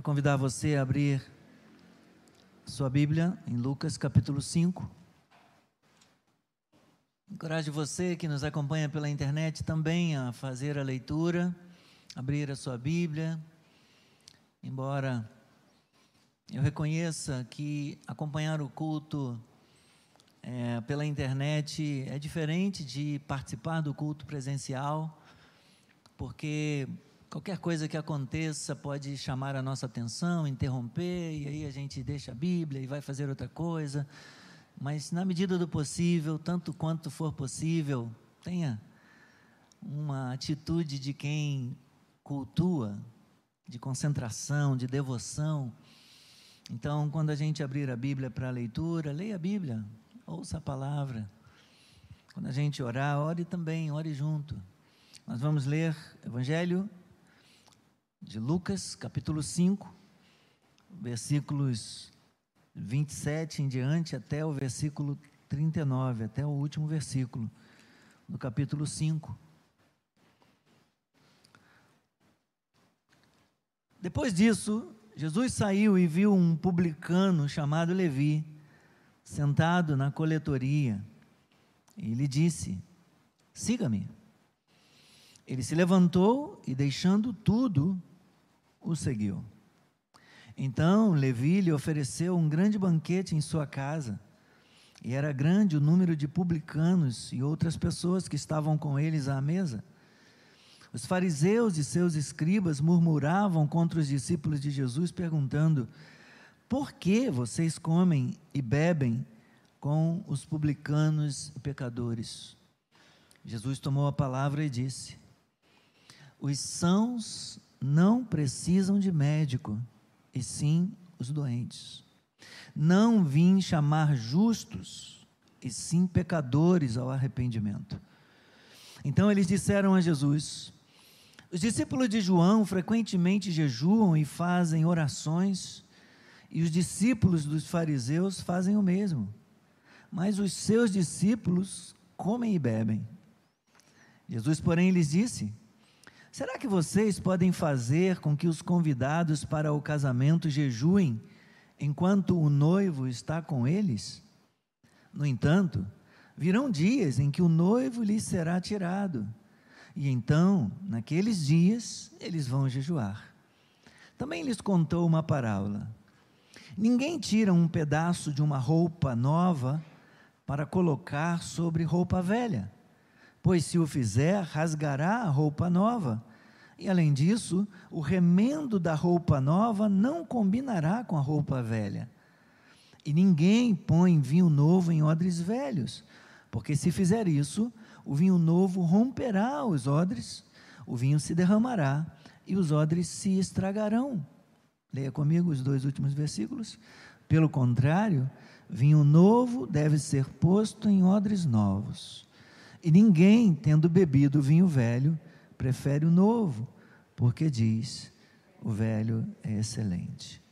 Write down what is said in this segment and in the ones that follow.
Quero convidar você a abrir sua Bíblia em Lucas capítulo 5. Encorajo você que nos acompanha pela internet também a fazer a leitura, abrir a sua Bíblia. Embora eu reconheça que acompanhar o culto é, pela internet é diferente de participar do culto presencial, porque qualquer coisa que aconteça pode chamar a nossa atenção, interromper, e aí a gente deixa a Bíblia e vai fazer outra coisa. Mas, na medida do possível, tanto quanto for possível, tenha uma atitude de quem cultua, de concentração, de devoção. Então, quando a gente abrir a Bíblia para a leitura, leia a Bíblia, ouça a palavra. Quando a gente orar, ore também, ore junto. Nós vamos ler Evangelho de Lucas, capítulo 5, versículos 27 em diante até o versículo 39, até o último versículo do capítulo 5. Depois disso, Jesus saiu e viu um publicano chamado Levi sentado na coletoria. E lhe disse: Siga-me. Ele se levantou e, deixando tudo, o seguiu. Então Levi lhe ofereceu um grande banquete em sua casa. E era grande o número de publicanos e outras pessoas que estavam com eles à mesa. Os fariseus e seus escribas murmuravam contra os discípulos de Jesus, perguntando: por que vocês comem e bebem com os publicanos e pecadores? Jesus tomou a palavra e disse: Os sãos não precisam de médico, e sim os doentes. Não vim chamar justos, e sim pecadores ao arrependimento. Então eles disseram a Jesus: Os discípulos de João frequentemente jejuam e fazem orações e os discípulos dos fariseus fazem o mesmo. Mas os seus discípulos comem e bebem. Jesus, porém, lhes disse: Será que vocês podem fazer com que os convidados para o casamento jejuem enquanto o noivo está com eles? No entanto, virão dias em que o noivo lhes será tirado, e então, naqueles dias, eles vão jejuar. Também lhes contou uma parábola. Ninguém tira um pedaço de uma roupa nova para colocar sobre roupa velha, pois se o fizer, rasgará a roupa nova. E além disso, o remendo da roupa nova não combinará com a roupa velha. E ninguém põe vinho novo em odres velhos, porque se fizer isso, o vinho novo romperá os odres, o vinho se derramará e os odres se estragarão. Leia comigo os dois últimos versículos. Pelo contrário, vinho novo deve ser posto em odres novos. E ninguém, tendo bebido vinho velho, prefere o novo, porque diz: o velho é excelente.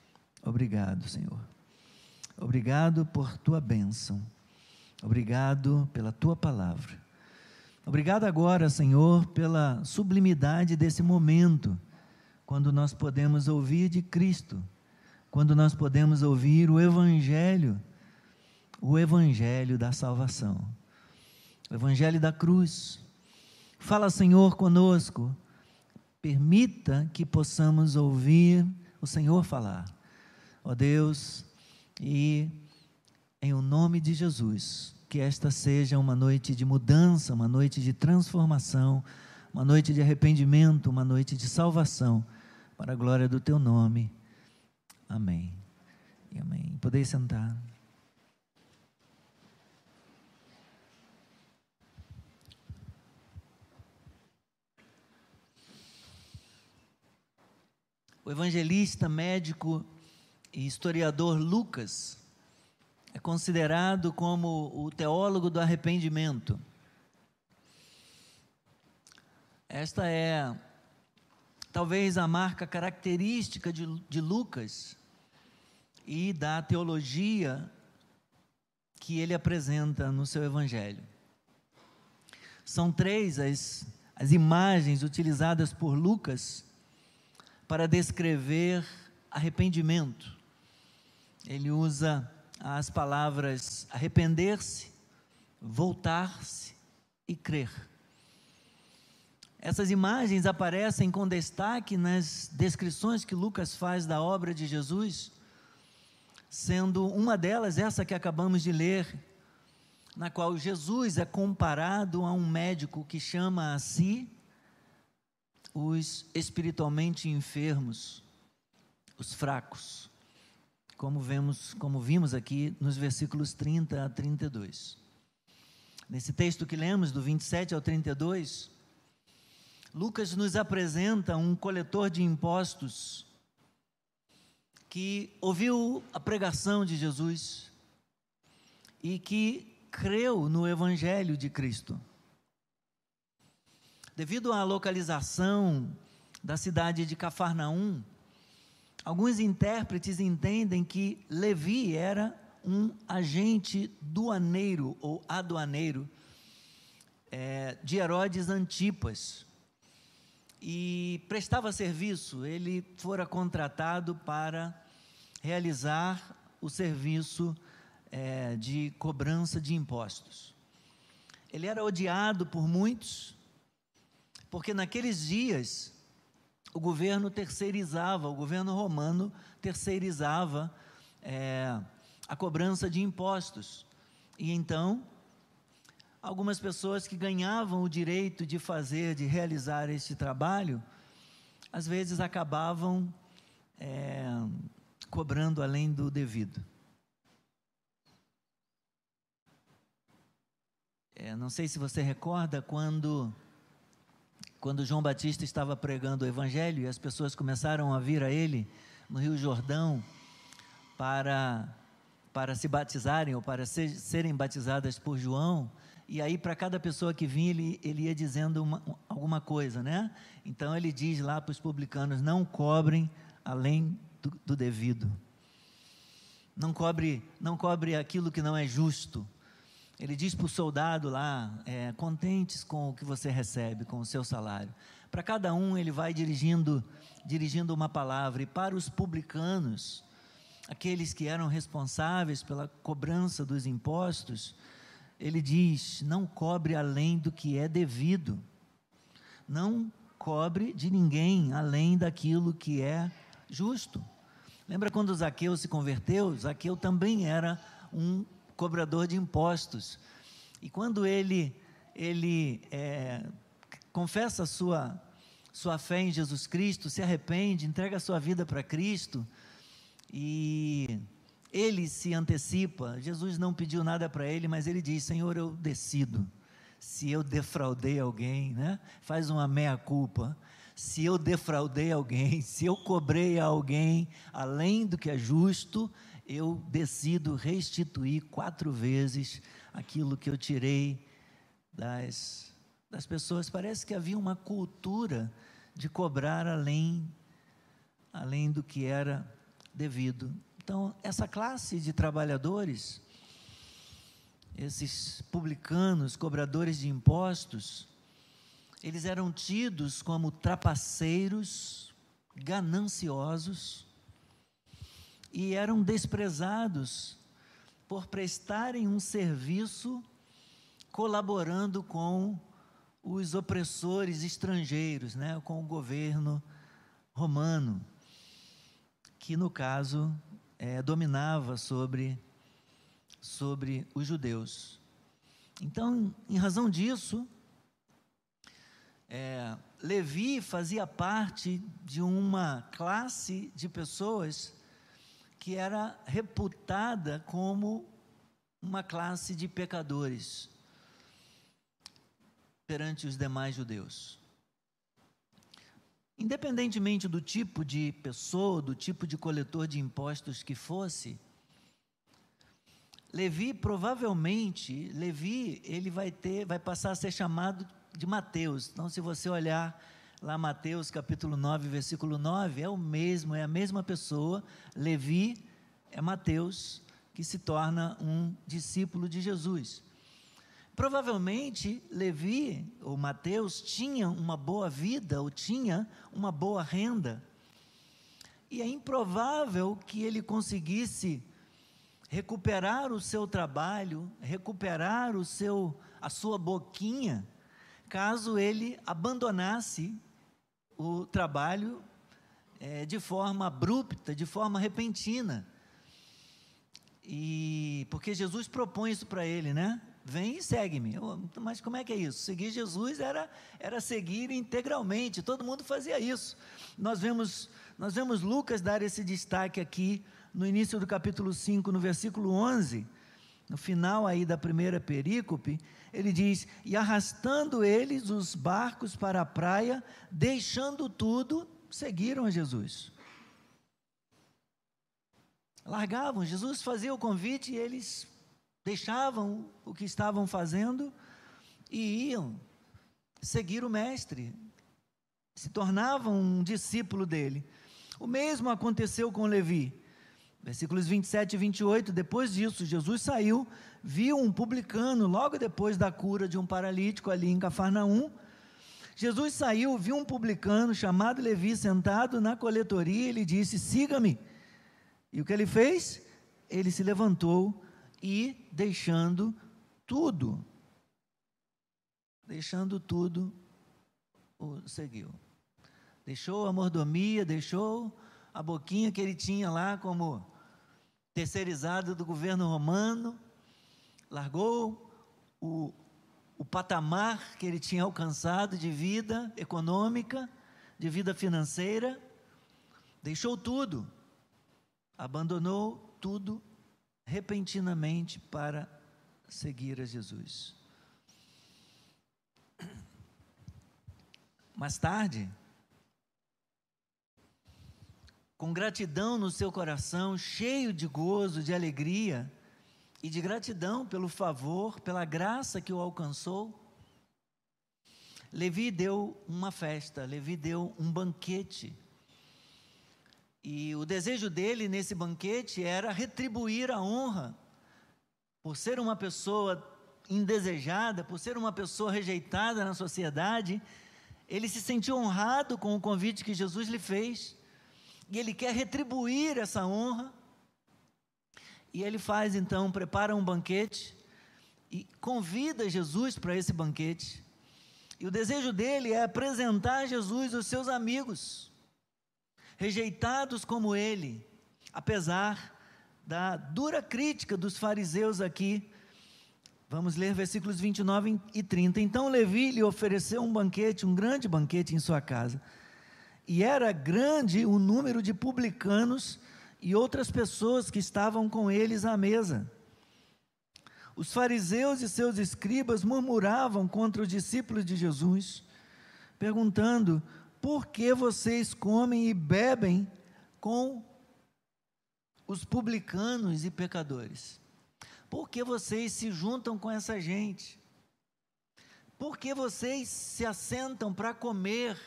Obrigado, Senhor. Obrigado por tua bênção. Obrigado pela tua palavra. Obrigado agora, Senhor, pela sublimidade desse momento quando nós podemos ouvir de Cristo, quando nós podemos ouvir o Evangelho, o Evangelho da salvação, o Evangelho da cruz. Fala, Senhor, conosco, permita que possamos ouvir o Senhor falar, ó Deus, e em o nome de Jesus, que esta seja uma noite de mudança, uma noite de transformação, uma noite de arrependimento, uma noite de salvação para a glória do teu nome. Amém. E amém. Podeis sentar. O evangelista, médico e historiador Lucas é considerado como o teólogo do arrependimento. Esta é talvez a marca característica de, de Lucas e da teologia que ele apresenta no seu evangelho. São três as, as imagens utilizadas por Lucas para descrever arrependimento. Ele usa as palavras arrepender-se, voltar-se e crer. Essas imagens aparecem com destaque nas descrições que Lucas faz da obra de Jesus, sendo uma delas essa que acabamos de ler, na qual Jesus é comparado a um médico que chama a si os espiritualmente enfermos, os fracos, como vemos, como vimos aqui nos versículos 30 a 32. Nesse texto que lemos do 27 ao 32, Lucas nos apresenta um coletor de impostos que ouviu a pregação de Jesus e que creu no Evangelho de Cristo. Devido à localização da cidade de Cafarnaum, alguns intérpretes entendem que Levi era um agente doaneiro ou aduaneiro é, de Herodes Antipas e prestava serviço, ele fora contratado para realizar o serviço é, de cobrança de impostos. Ele era odiado por muitos, porque naqueles dias o governo terceirizava, o governo romano terceirizava é, a cobrança de impostos. E então algumas pessoas que ganhavam o direito de fazer, de realizar este trabalho, às vezes acabavam é, cobrando além do devido. É, não sei se você recorda quando, quando João Batista estava pregando o Evangelho e as pessoas começaram a vir a ele no Rio Jordão para, para se batizarem ou para ser, serem batizadas por João. E aí, para cada pessoa que vinha, ele, ele ia dizendo uma, alguma coisa, né? Então, ele diz lá para os publicanos: não cobrem além do, do devido. Não cobre, não cobre aquilo que não é justo. Ele diz para o soldado lá: é, contentes com o que você recebe, com o seu salário. Para cada um, ele vai dirigindo, dirigindo uma palavra. E para os publicanos, aqueles que eram responsáveis pela cobrança dos impostos, ele diz: não cobre além do que é devido, não cobre de ninguém além daquilo que é justo. Lembra quando Zaqueu se converteu? Zaqueu também era um cobrador de impostos. E quando ele, ele é, confessa sua, sua fé em Jesus Cristo, se arrepende, entrega sua vida para Cristo e ele se antecipa. Jesus não pediu nada para ele, mas ele diz: Senhor, eu decido. Se eu defraudei alguém, né? faz uma meia-culpa. Se eu defraudei alguém, se eu cobrei a alguém além do que é justo, eu decido restituir quatro vezes aquilo que eu tirei das, das pessoas. Parece que havia uma cultura de cobrar além, além do que era devido. Então, essa classe de trabalhadores, esses publicanos, cobradores de impostos, eles eram tidos como trapaceiros, gananciosos, e eram desprezados por prestarem um serviço colaborando com os opressores estrangeiros, né, com o governo romano, que no caso é, dominava sobre, sobre os judeus. Então, em razão disso, é, Levi fazia parte de uma classe de pessoas que era reputada como uma classe de pecadores perante os demais judeus. Independentemente do tipo de pessoa, do tipo de coletor de impostos que fosse, Levi provavelmente, Levi, ele vai ter, vai passar a ser chamado de Mateus. Então, se você olhar lá Mateus capítulo 9, versículo 9, é o mesmo, é a mesma pessoa. Levi é Mateus que se torna um discípulo de Jesus. Provavelmente Levi ou Mateus tinha uma boa vida ou tinha uma boa renda. e é improvável que ele conseguisse recuperar o seu trabalho, recuperar o seu a sua boquinha, caso ele abandonasse o trabalho é, de forma abrupta, de forma repentina. E porque Jesus propõe isso para ele, né? Vem e segue-me. Mas como é que é isso? Seguir Jesus era, era seguir integralmente, todo mundo fazia isso. Nós vemos, nós vemos Lucas dar esse destaque aqui no início do capítulo 5, no versículo 11, no final aí da primeira perícope, ele diz: E arrastando eles os barcos para a praia, deixando tudo, seguiram a Jesus. Largavam, Jesus fazia o convite e eles deixavam o que estavam fazendo e iam seguir o Mestre, se tornavam um discípulo dele. O mesmo aconteceu com Levi. Versículos 27 e 28, depois disso, Jesus saiu, viu um publicano, logo depois da cura de um paralítico ali em Cafarnaum. Jesus saiu, viu um publicano chamado Levi sentado na coletoria ele disse: Siga-me. E o que ele fez? Ele se levantou e, deixando tudo, deixando tudo, o seguiu. Deixou a mordomia, deixou a boquinha que ele tinha lá como terceirizado do governo romano, largou o, o patamar que ele tinha alcançado de vida econômica, de vida financeira, deixou tudo, abandonou tudo repentinamente para seguir a Jesus. Mais tarde, com gratidão no seu coração, cheio de gozo, de alegria e de gratidão pelo favor, pela graça que o alcançou, Levi deu uma festa, Levi deu um banquete. E o desejo dele nesse banquete era retribuir a honra por ser uma pessoa indesejada, por ser uma pessoa rejeitada na sociedade. Ele se sentiu honrado com o convite que Jesus lhe fez e ele quer retribuir essa honra. E ele faz então, prepara um banquete e convida Jesus para esse banquete. E o desejo dele é apresentar Jesus aos seus amigos, rejeitados como ele, apesar da dura crítica dos fariseus aqui. Vamos ler versículos 29 e 30. Então Levi lhe ofereceu um banquete, um grande banquete em sua casa e era grande o número de publicanos e outras pessoas que estavam com eles à mesa. Os fariseus e seus escribas murmuravam contra os discípulos de Jesus, perguntando: por que vocês comem e bebem com os publicanos e pecadores? Por que vocês se juntam com essa gente? Por que vocês se assentam para comer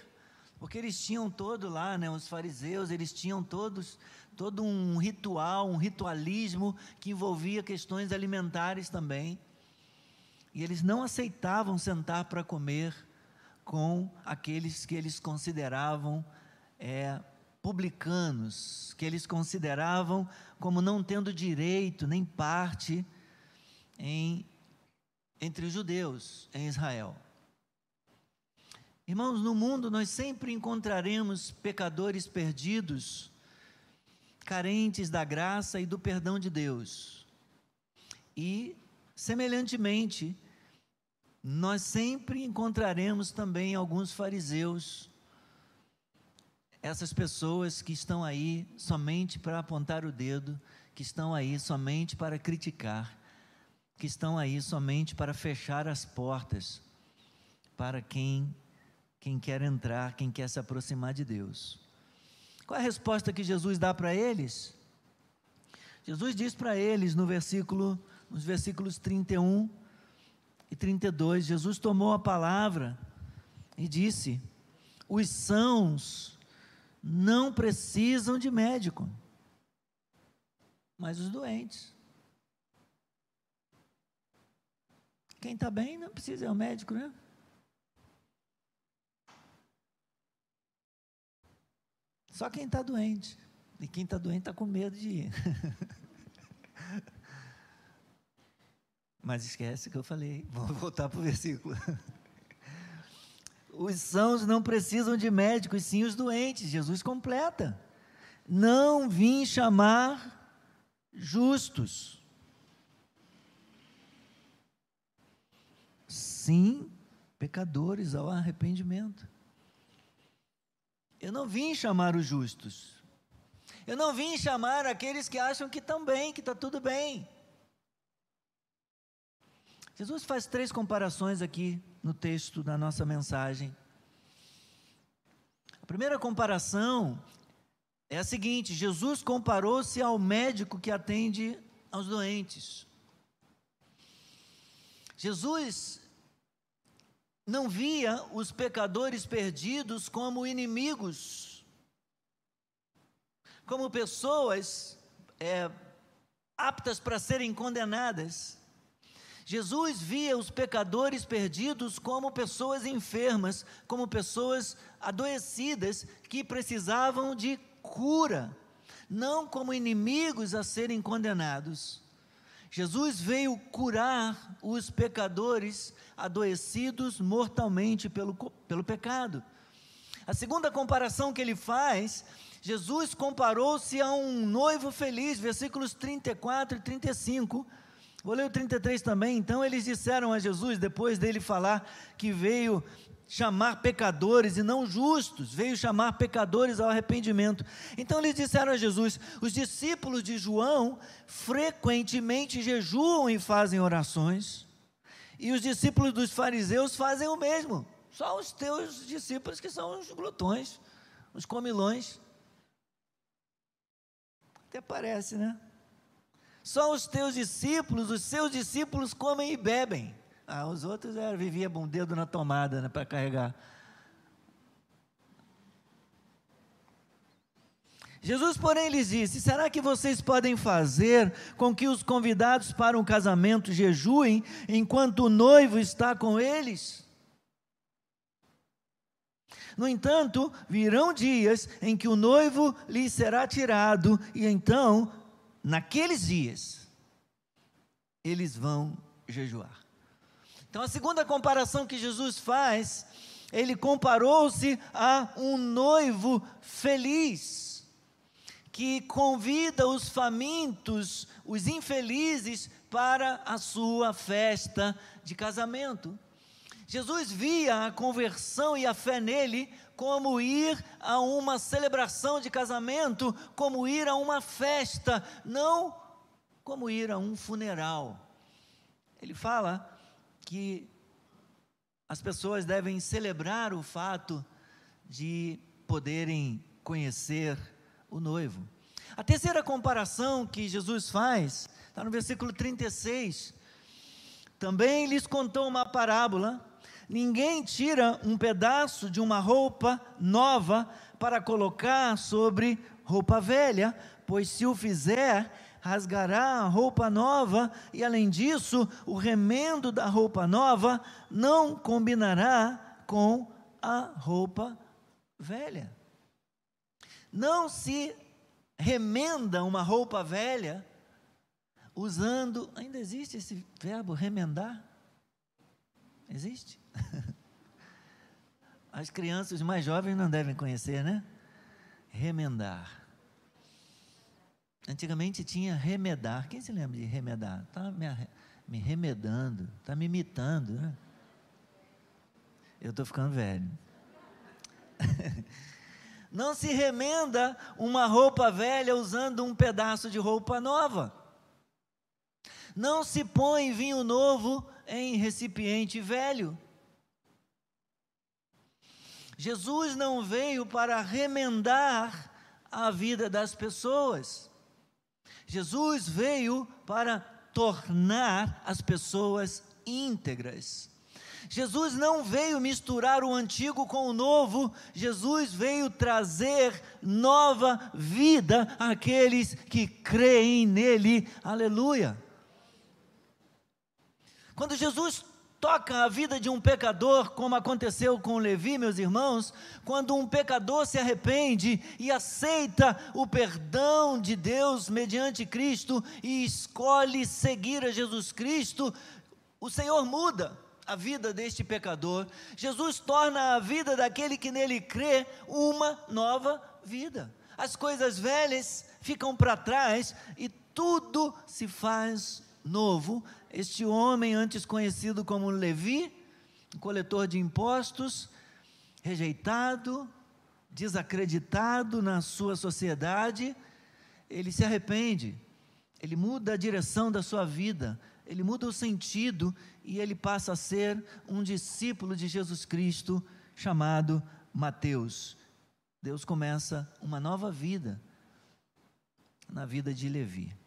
porque eles tinham todo lá, né, os fariseus, eles tinham todos todo um ritual, um ritualismo que envolvia questões alimentares também. E eles não aceitavam sentar para comer com aqueles que eles consideravam é, publicanos, que eles consideravam como não tendo direito nem parte em, entre os judeus em Israel. Irmãos, no mundo nós sempre encontraremos pecadores perdidos, carentes da graça e do perdão de Deus. E, semelhantemente, nós sempre encontraremos também alguns fariseus, essas pessoas que estão aí somente para apontar o dedo, que estão aí somente para criticar, que estão aí somente para fechar as portas para quem quem quer entrar, quem quer se aproximar de Deus. Qual é a resposta que Jesus dá para eles? Jesus diz para eles no versículo, nos versículos 31 e 32, Jesus tomou a palavra e disse: Os sãos não precisam de médico, mas os doentes. Quem está bem não precisa, é o médico, né? Só quem está doente. E quem está doente está com medo de ir. Mas esquece que eu falei. Vamos voltar para o versículo. Os sãos não precisam de médicos, sim os doentes. Jesus completa. Não vim chamar justos. Sim, pecadores ao arrependimento. Eu não vim chamar os justos. Eu não vim chamar aqueles que acham que estão bem, que está tudo bem. Jesus faz três comparações aqui no texto da nossa mensagem. A primeira comparação é a seguinte: Jesus comparou-se ao médico que atende aos doentes. Jesus não via os pecadores perdidos como inimigos, como pessoas é, aptas para serem condenadas. Jesus via os pecadores perdidos como pessoas enfermas, como pessoas adoecidas que precisavam de cura, não como inimigos a serem condenados. Jesus veio curar os pecadores adoecidos mortalmente pelo, pelo pecado. A segunda comparação que ele faz, Jesus comparou-se a um noivo feliz, versículos 34 e 35 Vou ler o 33 também. Então eles disseram a Jesus, depois dele falar que veio chamar pecadores e não justos, veio chamar pecadores ao arrependimento. Então eles disseram a Jesus: os discípulos de João frequentemente jejuam e fazem orações, e os discípulos dos fariseus fazem o mesmo. Só os teus discípulos que são os glutões, os comilões. Até parece, né? Só os teus discípulos, os seus discípulos comem e bebem. Ah, os outros é, viviam com o dedo na tomada né, para carregar. Jesus, porém, lhes disse: Será que vocês podem fazer com que os convidados para um casamento jejuem enquanto o noivo está com eles? No entanto, virão dias em que o noivo lhes será tirado, e então naqueles dias, eles vão jejuar. Então, a segunda comparação que Jesus faz, ele comparou-se a um noivo feliz, que convida os famintos, os infelizes, para a sua festa de casamento. Jesus via a conversão e a fé nele como ir a uma celebração de casamento, como ir a uma festa, não como ir a um funeral. Ele fala que as pessoas devem celebrar o fato de poderem conhecer o noivo. A terceira comparação que Jesus faz está no versículo 36. Também lhes contou uma parábola Ninguém tira um pedaço de uma roupa nova para colocar sobre roupa velha, pois se o fizer, rasgará a roupa nova, e além disso, o remendo da roupa nova não combinará com a roupa velha. Não se remenda uma roupa velha usando, ainda existe esse verbo remendar? Existe? As crianças mais jovens não devem conhecer, né? Remendar. Antigamente tinha remedar. Quem se lembra de remedar? Está me, me, remedando, está me imitando. Né? Eu estou ficando velho. Não se remenda uma roupa velha usando um pedaço de roupa nova. Não se põe vinho novo em recipiente velho. Jesus não veio para remendar a vida das pessoas. Jesus veio para tornar as pessoas íntegras. Jesus não veio misturar o antigo com o novo, Jesus veio trazer nova vida àqueles que creem nele. Aleluia. Quando Jesus toca a vida de um pecador, como aconteceu com Levi, meus irmãos, quando um pecador se arrepende e aceita o perdão de Deus mediante Cristo e escolhe seguir a Jesus Cristo, o Senhor muda a vida deste pecador. Jesus torna a vida daquele que nele crê uma nova vida. As coisas velhas ficam para trás e tudo se faz novo este homem, antes conhecido como Levi, coletor de impostos, rejeitado, desacreditado na sua sociedade, ele se arrepende, ele muda a direção da sua vida, ele muda o sentido e ele passa a ser um discípulo de Jesus Cristo chamado Mateus. Deus começa uma nova vida na vida de Levi.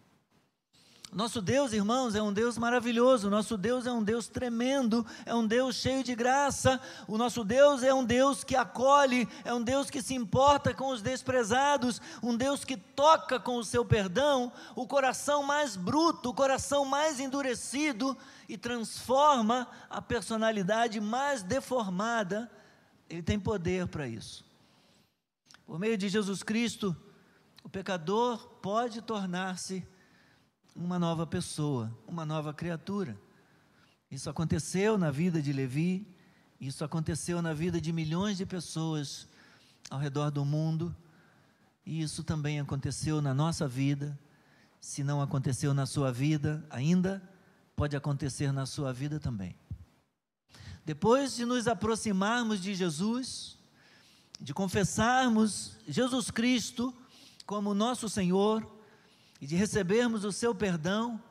Nosso Deus, irmãos, é um Deus maravilhoso, nosso Deus é um Deus tremendo, é um Deus cheio de graça, o nosso Deus é um Deus que acolhe, é um Deus que se importa com os desprezados, um Deus que toca com o seu perdão o coração mais bruto, o coração mais endurecido e transforma a personalidade mais deformada. Ele tem poder para isso. Por meio de Jesus Cristo, o pecador pode tornar-se uma nova pessoa, uma nova criatura. Isso aconteceu na vida de Levi, isso aconteceu na vida de milhões de pessoas ao redor do mundo, e isso também aconteceu na nossa vida. Se não aconteceu na sua vida ainda, pode acontecer na sua vida também. Depois de nos aproximarmos de Jesus, de confessarmos Jesus Cristo como nosso Senhor, e de recebermos o seu perdão,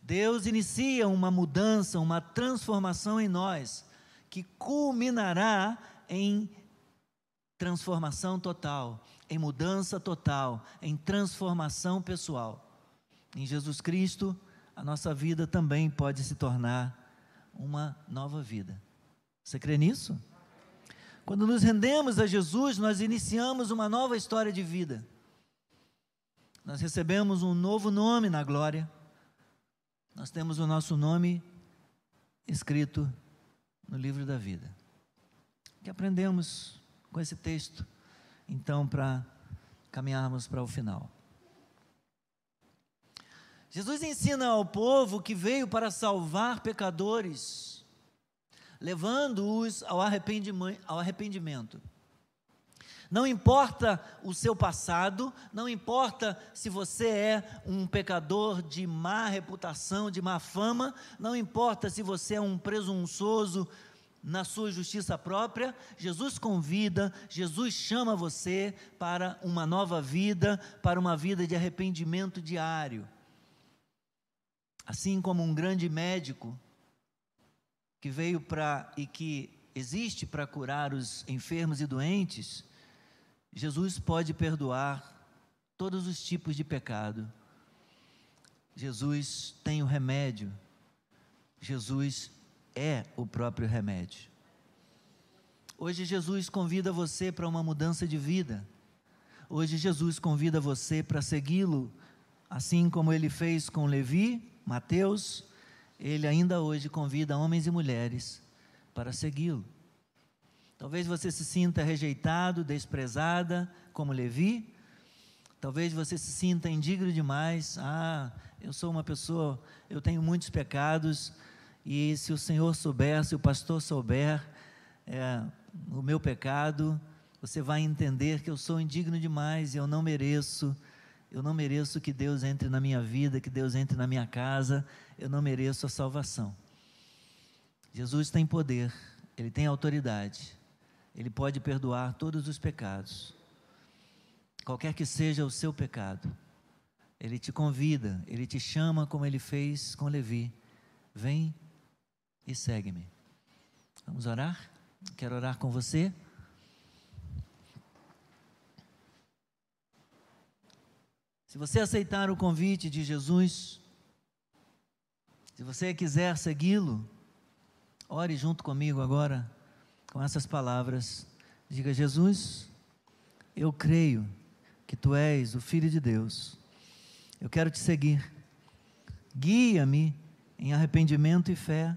Deus inicia uma mudança, uma transformação em nós, que culminará em transformação total, em mudança total, em transformação pessoal. Em Jesus Cristo, a nossa vida também pode se tornar uma nova vida. Você crê nisso? Quando nos rendemos a Jesus, nós iniciamos uma nova história de vida nós recebemos um novo nome na glória. Nós temos o nosso nome escrito no livro da vida. O que aprendemos com esse texto, então, para caminharmos para o final? Jesus ensina ao povo que veio para salvar pecadores, levando-os ao arrependimento. Não importa o seu passado, não importa se você é um pecador de má reputação, de má fama, não importa se você é um presunçoso na sua justiça própria, Jesus convida, Jesus chama você para uma nova vida, para uma vida de arrependimento diário. Assim como um grande médico que veio para e que existe para curar os enfermos e doentes, Jesus pode perdoar todos os tipos de pecado. Jesus tem o remédio. Jesus é o próprio remédio. Hoje Jesus convida você para uma mudança de vida. Hoje Jesus convida você para segui-lo, assim como ele fez com Levi, Mateus, ele ainda hoje convida homens e mulheres para segui-lo. Talvez você se sinta rejeitado, desprezada, como Levi. Talvez você se sinta indigno demais. Ah, eu sou uma pessoa, eu tenho muitos pecados. E se o Senhor souber, se o pastor souber é, o meu pecado, você vai entender que eu sou indigno demais e eu não mereço. Eu não mereço que Deus entre na minha vida, que Deus entre na minha casa. Eu não mereço a salvação. Jesus tem poder, ele tem autoridade. Ele pode perdoar todos os pecados, qualquer que seja o seu pecado. Ele te convida, ele te chama como ele fez com Levi. Vem e segue-me. Vamos orar? Quero orar com você. Se você aceitar o convite de Jesus, se você quiser segui-lo, ore junto comigo agora com essas palavras. Diga: Jesus, eu creio que tu és o Filho de Deus. Eu quero te seguir. Guia-me em arrependimento e fé.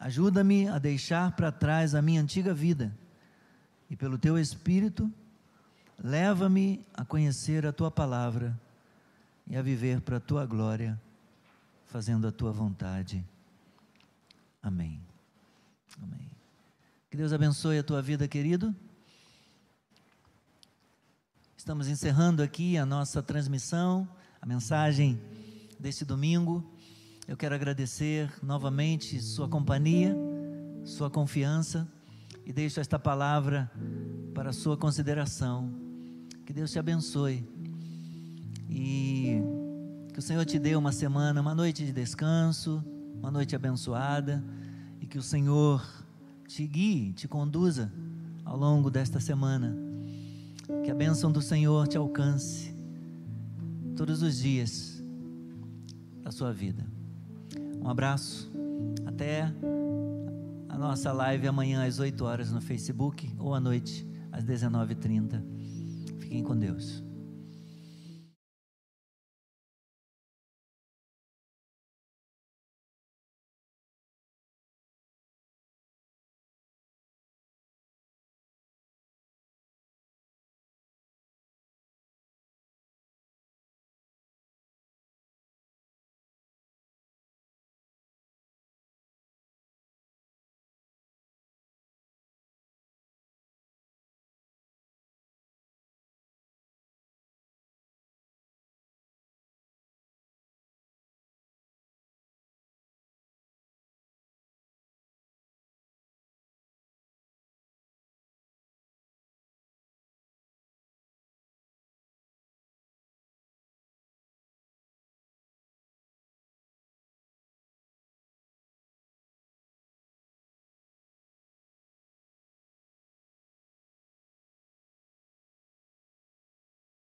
Ajuda-me a deixar para trás a minha antiga vida e, pelo teu Espírito, leva-me a conhecer a tua palavra e a viver para a tua glória, fazendo a tua vontade. Amém. Amém. Que Deus abençoe a tua vida, querido. Estamos encerrando aqui a nossa transmissão, a mensagem deste domingo. Eu quero agradecer novamente sua companhia, sua confiança e deixo esta palavra para sua consideração. Que Deus te abençoe e que o Senhor te dê uma semana, uma noite de descanso, uma noite abençoada e que o Senhor te guie, te conduza ao longo desta semana. Que a bênção do Senhor te alcance todos os dias da sua vida. Um abraço. Até a nossa live amanhã às 8 horas no Facebook ou à noite às 19h30. Fiquem com Deus.